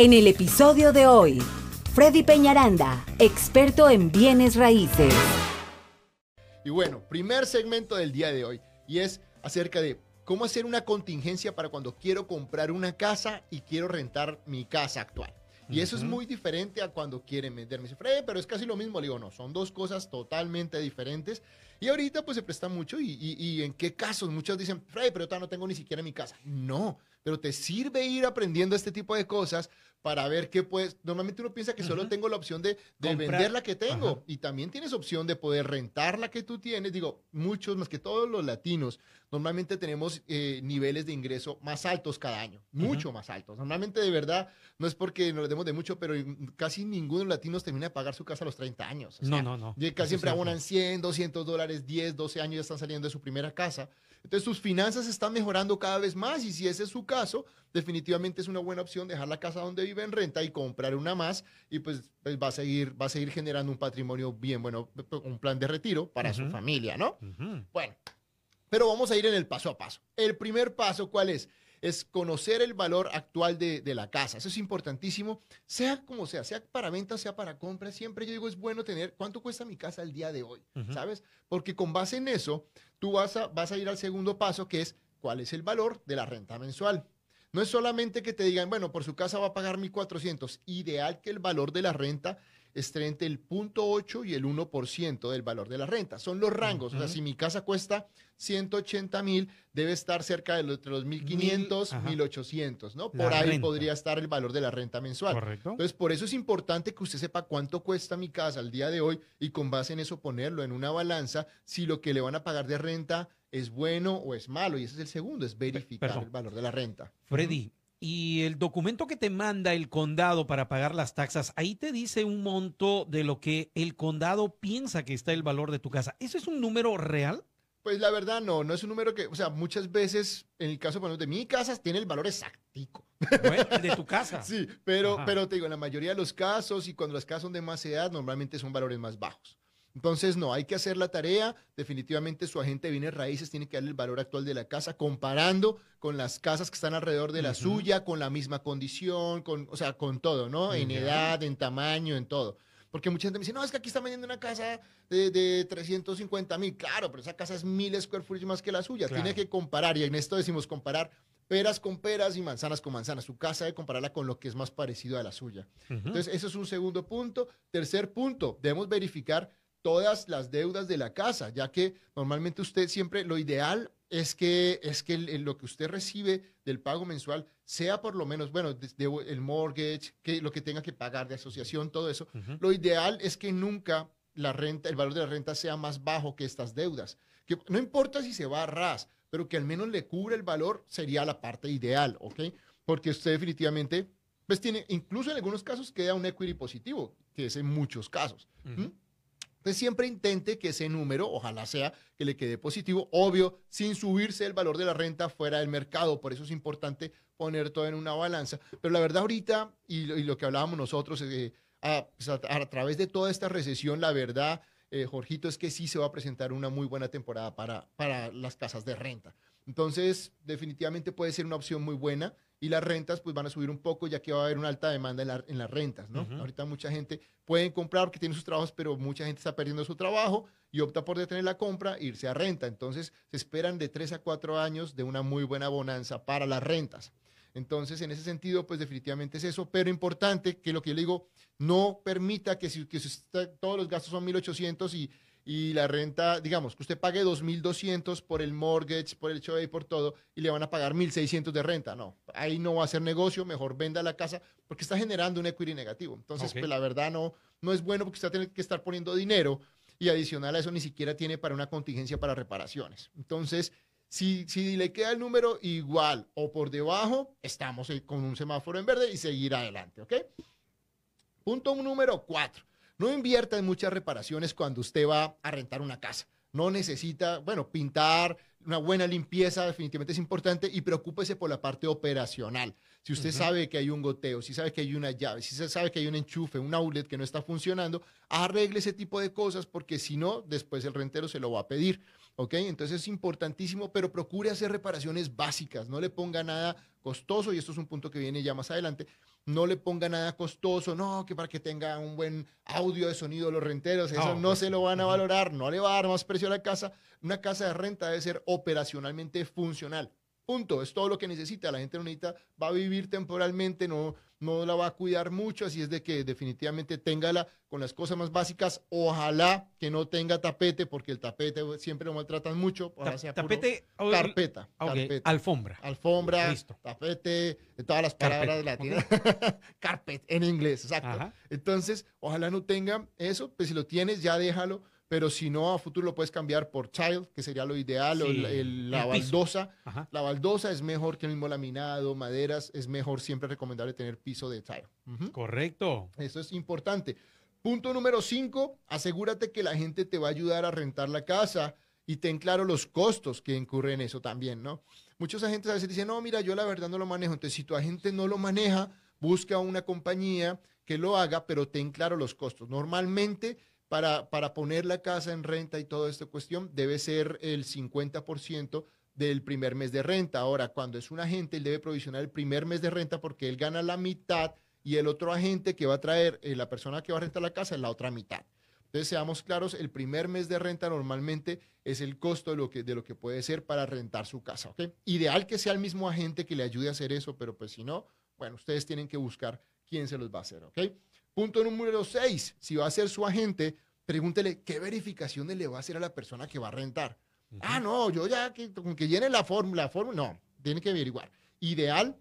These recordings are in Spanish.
En el episodio de hoy, Freddy Peñaranda, experto en bienes raíces. Y bueno, primer segmento del día de hoy y es acerca de cómo hacer una contingencia para cuando quiero comprar una casa y quiero rentar mi casa actual. Y eso es muy diferente a cuando quieren venderme. Dice, Freddy, pero es casi lo mismo. Le digo, no, son dos cosas totalmente diferentes. Y ahorita pues se presta mucho. Y, y en qué casos? Muchos dicen, Freddy, pero todavía no tengo ni siquiera mi casa. No, pero te sirve ir aprendiendo este tipo de cosas para ver qué puedes. Normalmente uno piensa que solo tengo la opción de, vender la que tengo y también tienes opción de poder rentar la que tú tienes. Digo, muchos, más que todos los latinos, normalmente tenemos eh, niveles de ingreso más altos cada año, mucho más altos. Normalmente, de verdad, no es porque nos demos de mucho, pero casi ninguno de los latinos termina de pagar su casa a los 30 años. no, no, no. Casi siempre abonan 100, 200 dólares, 10, 12 años ya están saliendo de su primera casa. Entonces sus finanzas están mejorando cada vez más y si ese es su caso, definitivamente es una buena opción dejar la casa donde vive en renta y comprar una más y pues, pues va, a seguir, va a seguir generando un patrimonio bien bueno, un plan de retiro para su familia, ¿no? Bueno, pero vamos a ir en el paso a paso. El primer paso, ¿cuál es? Es conocer el valor actual de, la casa. Eso es importantísimo, sea como sea, sea para venta, sea para compra. Siempre yo digo, es bueno tener cuánto cuesta mi casa el día de hoy, ¿sabes? Porque con base en eso, tú vas a, vas a ir al segundo paso, que es cuál es el valor de la renta mensual. No es solamente que te digan, bueno, por su casa va a pagar 1.400. Ideal que el valor de la renta esté entre el 0.8 y el 1% del valor de la renta. Son los rangos. O sea, si mi casa cuesta 180 mil, debe estar cerca de los, entre los 1.500, 1.800, ¿no? Por ahí podría estar el valor de la renta mensual. Correcto. Entonces, por eso es importante que usted sepa cuánto cuesta mi casa al día de hoy y con base en eso ponerlo en una balanza si lo que le van a pagar de renta es bueno o es malo. Y ese es el segundo, es verificar el valor de la renta. Freddy, y el documento que te manda el condado para pagar las taxas, ahí te dice un monto de lo que el condado piensa que está el valor de tu casa. ¿Eso es un número real? Pues la verdad no, no es un número que, o sea, muchas veces en el caso de mi casa tiene el valor exactico. de tu casa. sí, pero, pero te digo, en la mayoría de los casos y cuando las casas son de más edad, normalmente son valores más bajos. Entonces, no, hay que hacer la tarea. Definitivamente su agente de bienes raíces tiene que darle el valor actual de la casa, comparando con las casas que están alrededor de la suya, con la misma condición, con, o sea, con todo, ¿no? En edad, en tamaño, en todo. Porque mucha gente me dice, no, es que aquí están vendiendo una casa de, de 350 mil. Claro, pero esa casa es mil square feet más que la suya. Tiene que comparar, y en esto decimos comparar peras con peras y manzanas con manzanas. Su casa debe compararla con lo que es más parecido a la suya. Entonces, eso es un segundo punto. Tercer punto, debemos verificar todas las deudas de la casa, ya que normalmente usted siempre, lo ideal es que, es que lo que usted recibe del pago mensual sea por lo menos, bueno, el mortgage, que lo que tenga que pagar de asociación, todo eso. Lo ideal es que nunca la renta, el valor de la renta sea más bajo que estas deudas. Que no importa si se va a ras, pero que al menos le cubre el valor sería la parte ideal, ¿ok? Porque usted definitivamente, pues tiene, incluso en algunos casos queda un equity positivo, que es en muchos casos. Entonces siempre intente que ese número, ojalá sea que le quede positivo, obvio, sin subirse el valor de la renta fuera del mercado. Por eso es importante poner todo en una balanza. Pero la verdad ahorita, y, lo que hablábamos nosotros, eh, pues, a, través de toda esta recesión, la verdad, eh, Jorgito, es que sí se va a presentar una muy buena temporada para, para las casas de renta. Entonces, definitivamente puede ser una opción muy buena y las rentas pues van a subir un poco ya que va a haber una alta demanda en, las rentas, ¿no? Ahorita mucha gente puede comprar porque tiene sus trabajos, pero mucha gente está perdiendo su trabajo y opta por detener la compra e irse a renta. Entonces se esperan de tres a cuatro años de una muy buena bonanza para las rentas. Entonces, en ese sentido, pues definitivamente es eso, pero importante que lo que yo le digo, no permita que si, que todos los gastos son 1.800 y y la renta, digamos, que usted pague 2.200 por el mortgage, por el y por todo, y le van a pagar 1.600 de renta. No, ahí no va a ser negocio, mejor venda la casa porque está generando un equity negativo. Entonces, pues la verdad no, no es bueno porque usted tiene que estar poniendo dinero y adicional a eso ni siquiera tiene para una contingencia para reparaciones. Entonces, si, si le queda el número igual o por debajo, estamos con un semáforo en verde y seguir adelante, ¿ok? Punto número cuatro no invierta en muchas reparaciones cuando usted va a rentar una casa. No necesita, bueno, pintar, una buena limpieza definitivamente es importante y preocúpese por la parte operacional. Si usted sabe que hay un goteo, si sabe que hay una llave, si sabe que hay un enchufe, un outlet que no está funcionando, arregle ese tipo de cosas porque si no, después el rentero se lo va a pedir. ¿Ok? Entonces es importantísimo, pero procure hacer reparaciones básicas, no le ponga nada costoso y esto es un punto que viene ya más adelante. No le ponga nada costoso, no, que para que tenga un buen audio de sonido los renteros, eso no, se lo van a valorar, no le va a dar más precio a la casa. Una casa de renta debe ser operacionalmente funcional. Punto, es todo lo que necesita. La gente no necesita, va a vivir temporalmente, no, no la va a cuidar mucho, así es de que definitivamente téngala con las cosas más básicas. Ojalá que no tenga tapete, porque el tapete tapete lo maltratan mucho. tapete, carpeta, Alfombra. Alfombra, tapete, todas las palabras latinas. Carpet en inglés, exacto. Entonces, ojalá no tenga eso, pues si lo tienes, ya déjalo pero si no, a futuro lo puedes cambiar por child, que sería lo ideal, o la baldosa. La baldosa es mejor que el mismo laminado, maderas, es mejor siempre recomendable tener piso de tile. Correcto. Eso es importante. Punto número cinco, asegúrate que la gente te va a ayudar a rentar la casa y ten claro los costos que incurren en eso también, ¿no? Muchos agentes a veces dicen, no, mira, yo la verdad no lo manejo. Entonces, si tu agente no lo maneja, busca una compañía que lo haga, pero ten claro los costos. Normalmente para, para poner la casa en renta y toda esta cuestión, debe ser el 50% del primer mes de renta. Ahora, cuando es un agente, él debe provisionar el primer mes de renta porque él gana la mitad y el otro agente que va a traer, eh, la persona que va a rentar la casa, es la otra mitad. Entonces, seamos claros, el primer mes de renta normalmente es el costo de lo que, de lo que puede ser para rentar su casa. Ideal que sea el mismo agente que le ayude a hacer eso, pero pues si no, bueno, ustedes tienen que buscar quién se los va a hacer. ¿ok? Punto número seis, si va a ser su agente, pregúntele qué verificaciones le va a hacer a la persona que va a rentar. Ah, no, yo ya que, con que llene la fórmula, fórmula, no, tiene que averiguar. Ideal,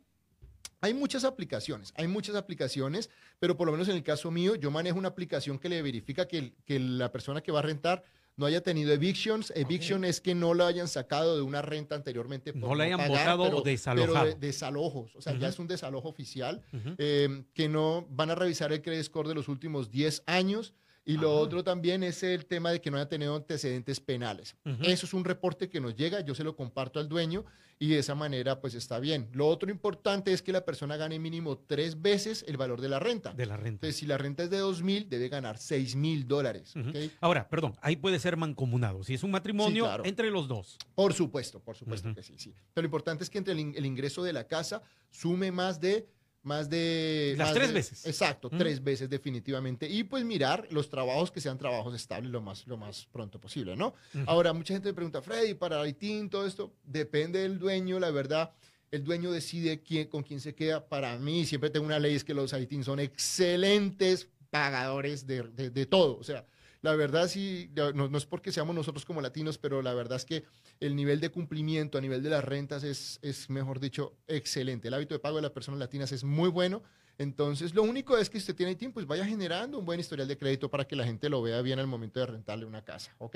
hay muchas aplicaciones, hay muchas aplicaciones, pero por lo menos en el caso mío, yo manejo una aplicación que le verifica que, que la persona que va a rentar no haya tenido evictions. Eviction es que no lo hayan sacado de una renta anteriormente. no la hayan votado o desalojado. Pero desalojos, o sea, ya es un desalojo oficial, eh, que no van a revisar el credit score de los últimos 10 años. Y lo otro también es el tema de que no haya tenido antecedentes penales. Eso es un reporte que nos llega, yo se lo comparto al dueño y de esa manera pues está bien. Lo otro importante es que la persona gane mínimo tres veces el valor de la renta. De la renta. Entonces, si la renta es de dos mil, debe ganar seis mil dólares. Ahora, perdón, ahí puede ser mancomunado. Si es un matrimonio, entre los dos. Por supuesto, por supuesto que sí, sí. Pero lo importante es que entre el ingreso de la casa sume más de más de... Las tres veces. Exacto, tres veces definitivamente. Y pues mirar los trabajos que sean trabajos estables lo más, lo más pronto posible, ¿no? Ahora, mucha gente me pregunta, Freddy, para ITIN, todo esto, depende del dueño, la verdad. El dueño decide quién, con quién se queda. Para mí, siempre tengo una ley, es que los ITIN son excelentes pagadores de, de, de todo. O sea, la verdad sí, no, es porque seamos nosotros como latinos, pero la verdad es que el nivel de cumplimiento a nivel de las rentas es, es mejor dicho, excelente. El hábito de pago de las personas latinas es muy bueno. Entonces, lo único es que si usted tiene tiempo, pues vaya generando un buen historial de crédito para que la gente lo vea bien al momento de rentarle una casa, ¿ok?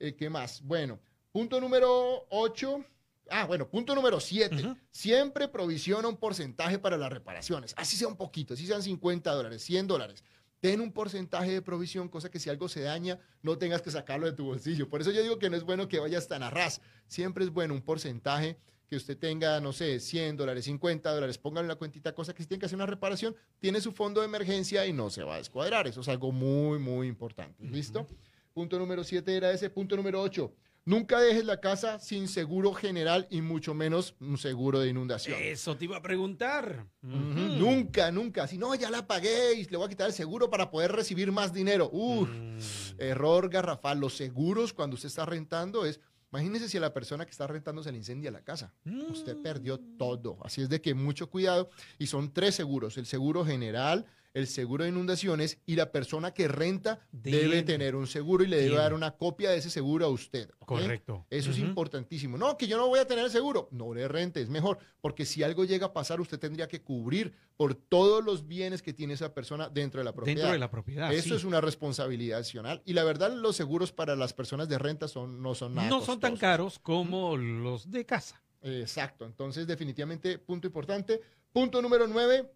Eh, ¿Qué más? Bueno, punto número 8. Ah, bueno, punto número 7. Siempre provisiona un porcentaje para las reparaciones. Así sea un poquito, así sean 50 dólares, 100 dólares ten un porcentaje de provisión, cosa que si algo se daña, no tengas que sacarlo de tu bolsillo. Por eso yo digo que no es bueno que vayas tan a ras. Siempre es bueno un porcentaje que usted tenga, no sé, 100 dólares, 50 dólares, pónganle la cuentita, cosa que si tiene que hacer una reparación, tiene su fondo de emergencia y no se va a descuadrar. Eso es algo muy, muy importante. ¿Listo? Punto número 7 era ese. Punto número 8. Nunca dejes la casa sin seguro general y mucho menos un seguro de inundación. Eso te iba a preguntar. Nunca, nunca. Si no, ya la pagué y le voy a quitar el seguro para poder recibir más dinero. Uf, mm. error garrafal. Los seguros cuando usted está rentando es, imagínese si a la persona que está rentando se le incendia la casa. Usted perdió mm. todo. Así es de que mucho cuidado. Y son tres seguros. El seguro general, el seguro de inundaciones y la persona que renta debe tener un seguro y le debe dar una copia de ese seguro a usted. Correcto. Eso es importantísimo. No, que yo no voy a tener el seguro. No le rente, es mejor, porque si algo llega a pasar, usted tendría que cubrir por todos los bienes que tiene esa persona dentro de la propiedad. Dentro de la propiedad. Eso es una responsabilidad adicional. Y la verdad, los seguros para las personas de renta son, no son nada. No son tan caros como los de casa. Exacto. Entonces, definitivamente, punto importante. Punto número nueve,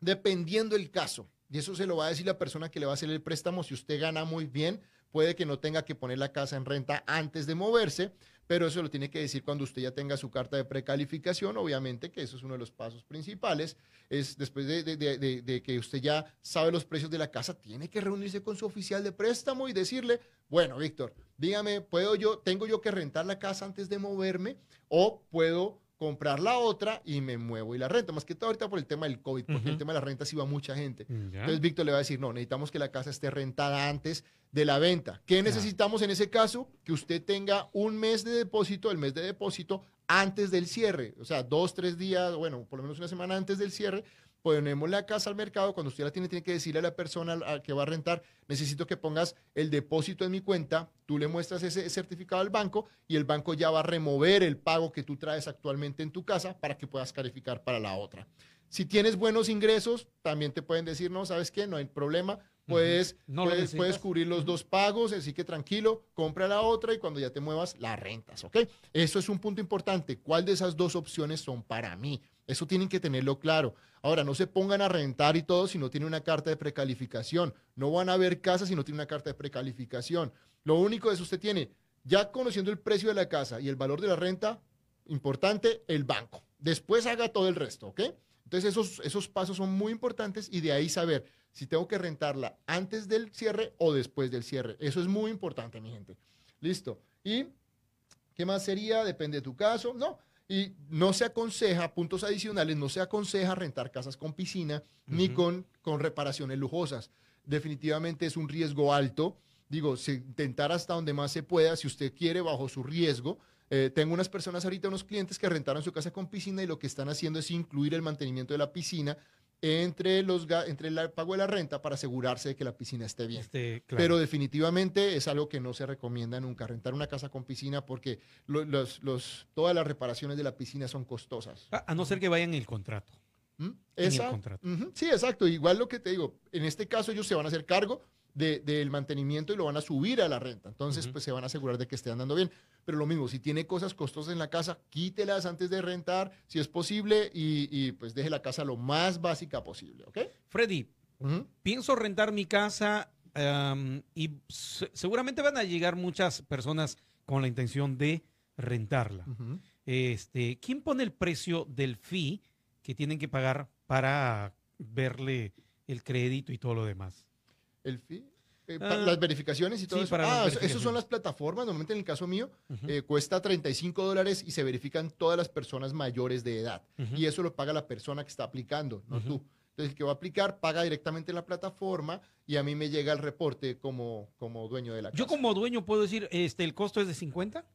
dependiendo el caso. Y eso se lo va a decir la persona que le va a hacer el préstamo. Si usted gana muy bien, puede que no tenga que poner la casa en renta antes de moverse, pero eso lo tiene que decir cuando usted ya tenga su carta de precalificación, obviamente que eso es uno de los pasos principales, es después de, que usted ya sabe los precios de la casa, tiene que reunirse con su oficial de préstamo y decirle, bueno, Víctor, dígame, ¿puedo yo, tengo yo que rentar la casa antes de moverme o puedo comprar la otra y me muevo y la renta. Más que todo ahorita por el tema del COVID, porque el tema de la renta sí va mucha gente. Entonces Víctor le va a decir, no, necesitamos que la casa esté rentada antes de la venta. ¿Qué necesitamos en ese caso? Que usted tenga un mes de depósito, el mes de depósito, antes del cierre. O sea, dos, tres días, bueno, por lo menos una semana antes del cierre, ponemos la casa al mercado. Cuando usted la tiene, tiene que decirle a la persona al- que va a rentar, necesito que pongas el depósito en mi cuenta. Tú le muestras ese certificado al banco y el banco ya va a remover el pago que tú traes actualmente en tu casa para que puedas calificar para la otra. Si tienes buenos ingresos, también te pueden decir, no, ¿sabes qué? No hay problema. Puedes, No puedes, puedes cubrir los dos pagos, así que tranquilo, compra la otra y cuando ya te muevas, la rentas, ¿ok? Eso es un punto importante. ¿Cuál de esas dos opciones son para mí? Eso tienen que tenerlo claro. Ahora, no se pongan a rentar y todo si no tienen una carta de precalificación. No van a ver casas si no tienen una carta de precalificación. Lo único es usted tiene, ya conociendo el precio de la casa y el valor de la renta, importante, el banco. Después haga todo el resto, ¿ok? Entonces esos, esos pasos son muy importantes y de ahí saber si tengo que rentarla antes del cierre o después del cierre. Eso es muy importante, mi gente. Listo. ¿Y qué más sería? Depende de tu caso. No. Y no se aconseja, puntos adicionales, no se aconseja rentar casas con piscina ni con, con reparaciones lujosas. Definitivamente es un riesgo alto. Digo, se intentar hasta donde más se pueda, si usted quiere, bajo su riesgo. Eh, tengo unas personas ahorita, unos clientes que rentaron su casa con piscina y lo que están haciendo es incluir el mantenimiento de la piscina entre, los, entre el pago de la renta para asegurarse de que la piscina esté bien. Este, claro. Pero definitivamente es algo que no se recomienda nunca, rentar una casa con piscina porque lo- los, los, todas las reparaciones de la piscina son costosas. a, a no ser que vayan en el contrato. ¿Mm? En el contrato. Sí, exacto. Igual lo que te digo, en este caso ellos se van a hacer cargo de- del mantenimiento y lo van a subir a la renta. Entonces, pues se van a asegurar de que esté andando bien. Pero lo mismo, si tiene cosas costosas en la casa, quítelas antes de rentar, si es posible, y, y, pues deje la casa lo más básica posible, ¿ok? Freddy, pienso rentar mi casa y se- seguramente van a llegar muchas personas con la intención de rentarla. Este, ¿quién pone el precio del fee que tienen que pagar para verle el crédito y todo lo demás? El fee. eh, Ah, las verificaciones y todo sí, eso. Ah, esas son las plataformas. Normalmente en el caso mío Ujú, eh, cuesta 35 dólares y se verifican todas las personas mayores de edad. y eso lo paga la persona que está aplicando, no Ujú. tú. Entonces, el que va a aplicar paga directamente en la plataforma y a mí me llega el reporte como, como dueño de la casa. Yo como dueño puedo decir, este, el costo es de 50.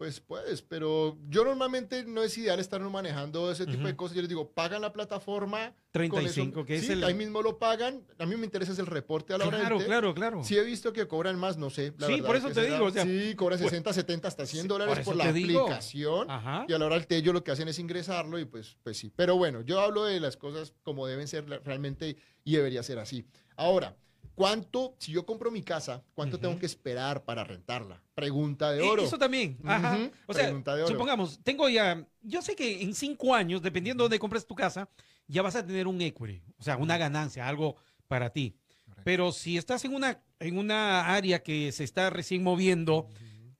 Pues puedes, pero yo normalmente no es ideal estar manejando ese tipo de cosas. Yo les digo, pagan la plataforma. con 35, eso- que es sí, el... ahí mismo lo pagan. A mí me interesa es el reporte a la hora Claro, del té. claro, claro. Sí he visto que cobran más, no sé. la Sí, verdad por es eso te digo, o sea, sí, cobran pues- 60, 70, hasta 100 Sí, dólares por la aplicación. Ajá. Y a la hora del té, ellos lo que hacen es ingresarlo y pues, pues sí. Pero bueno, yo hablo de las cosas como deben ser realmente y debería ser así. Ahora, ¿cuánto, si yo compro mi casa, cuánto tengo que esperar para rentarla? Pregunta de Eh, oro. Eso también. Ajá. O sea, pregunta de oro. supongamos, tengo ya, yo sé que en cinco años, dependiendo de dónde compres tu casa, ya vas a tener un equity, o sea, una ganancia, algo para ti. Correcto. Pero si estás en una, en una área que se está recién moviendo,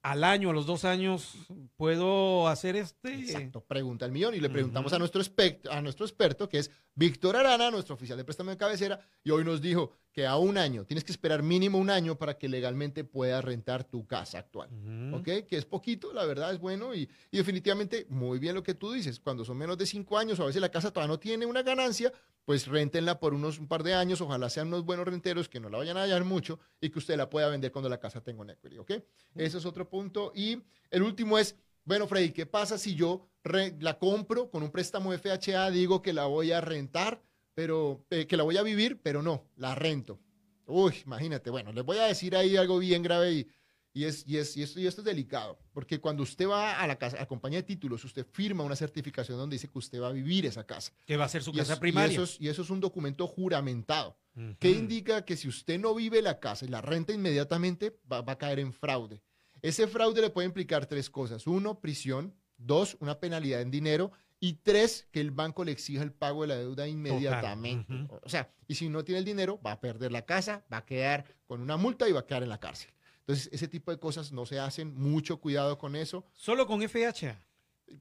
al año, a los dos años, puedo hacer este. Exacto, pregunta al millón. Y le preguntamos a, nuestro a nuestro experto, que es Víctor Arana, nuestro oficial de préstamo de cabecera, y hoy nos dijo que a un año, tienes que esperar mínimo un año para que legalmente puedas rentar tu casa actual. ¿ok? Que es poquito, la verdad es bueno y, y definitivamente muy bien lo que tú dices. Cuando son menos de cinco años o a veces la casa todavía no tiene una ganancia, pues réntenla por unos un par de años, ojalá sean unos buenos renteros que no la vayan a hallar mucho y que usted la pueda vender cuando la casa tenga un equity, ¿ok? Ese es otro punto. Y el último es, bueno, Freddy, ¿qué pasa si yo re- la compro con un préstamo FHA, digo que la voy a rentar, pero eh, que la voy a vivir, pero no, la rento? Uy, imagínate, bueno, les voy a decir ahí algo bien grave y, y, es, y, es, y, esto, y esto es delicado, porque cuando usted va a la casa, a la compañía de títulos, usted firma una certificación donde dice que usted va a vivir esa casa. Que va a ser su Y casa es- primaria. eso, es, y eso es un documento juramentado, Ujú. que indica que si usted no vive la casa y la renta inmediatamente, va, va a caer en fraude. Ese fraude le puede implicar tres cosas. Uno, prisión. Dos, una penalidad en dinero. Y tres, que el banco le exija el pago de la deuda inmediatamente. O sea, y si no tiene el dinero, va a perder la casa, va a quedar con una multa y va a quedar en la cárcel. Entonces, ese tipo de cosas no se hacen. Mucho cuidado con eso. Solo con FHA.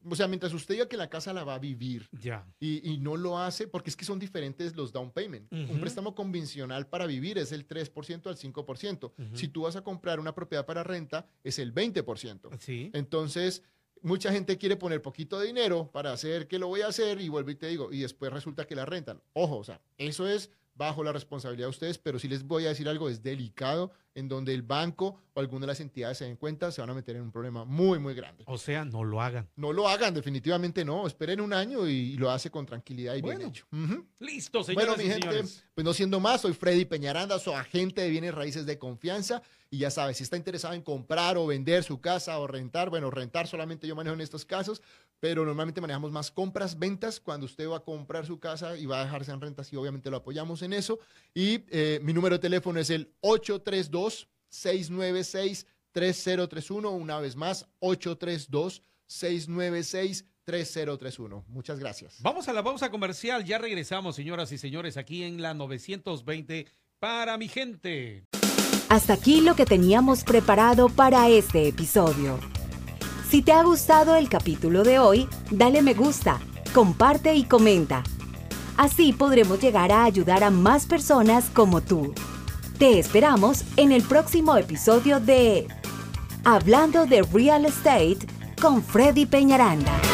O sea, mientras usted diga que la casa la va a vivir Ya. y, y no lo hace, porque es que son diferentes los down payment. Un préstamo convencional para vivir es el 3% al 5%. Ujú. Si tú vas a comprar una propiedad para renta, es el 20%. Sí. Entonces, mucha gente quiere poner poquito de dinero para hacer que lo voy a hacer y vuelvo y te digo, y después resulta que la rentan. Ojo, o sea, eso es bajo la responsabilidad de ustedes, pero si les voy a decir algo, es delicado, en donde el banco o alguna de las entidades se den cuenta, se van a meter en un problema muy, muy grande. O sea, no lo hagan. No lo hagan, definitivamente no. Esperen un año y lo hace con tranquilidad y bueno, bien hecho. Uh -huh. Listo, señores. Bueno, mi gente, señores. pues no siendo más, soy Freddy Peñaranda, soy agente de bienes raíces de confianza. Y ya sabes, si está interesado en comprar o vender su casa o rentar, bueno, rentar solamente yo manejo en estos casos, pero normalmente manejamos más compras, ventas, cuando usted va a comprar su casa y va a dejarse en rentas y obviamente lo apoyamos en eso. Y eh, mi número de teléfono es el 832 696 3031. Una vez más, 832 696 3031. Muchas gracias. Vamos a la pausa comercial. Ya regresamos, señoras y señores, aquí en la 920 para mi gente. Hasta aquí lo que teníamos preparado para este episodio. Si te ha gustado el capítulo de hoy, dale me gusta, comparte y comenta. Así podremos llegar a ayudar a más personas como tú. Te esperamos en el próximo episodio de Hablando de Real Estate con Freddy Peñaranda.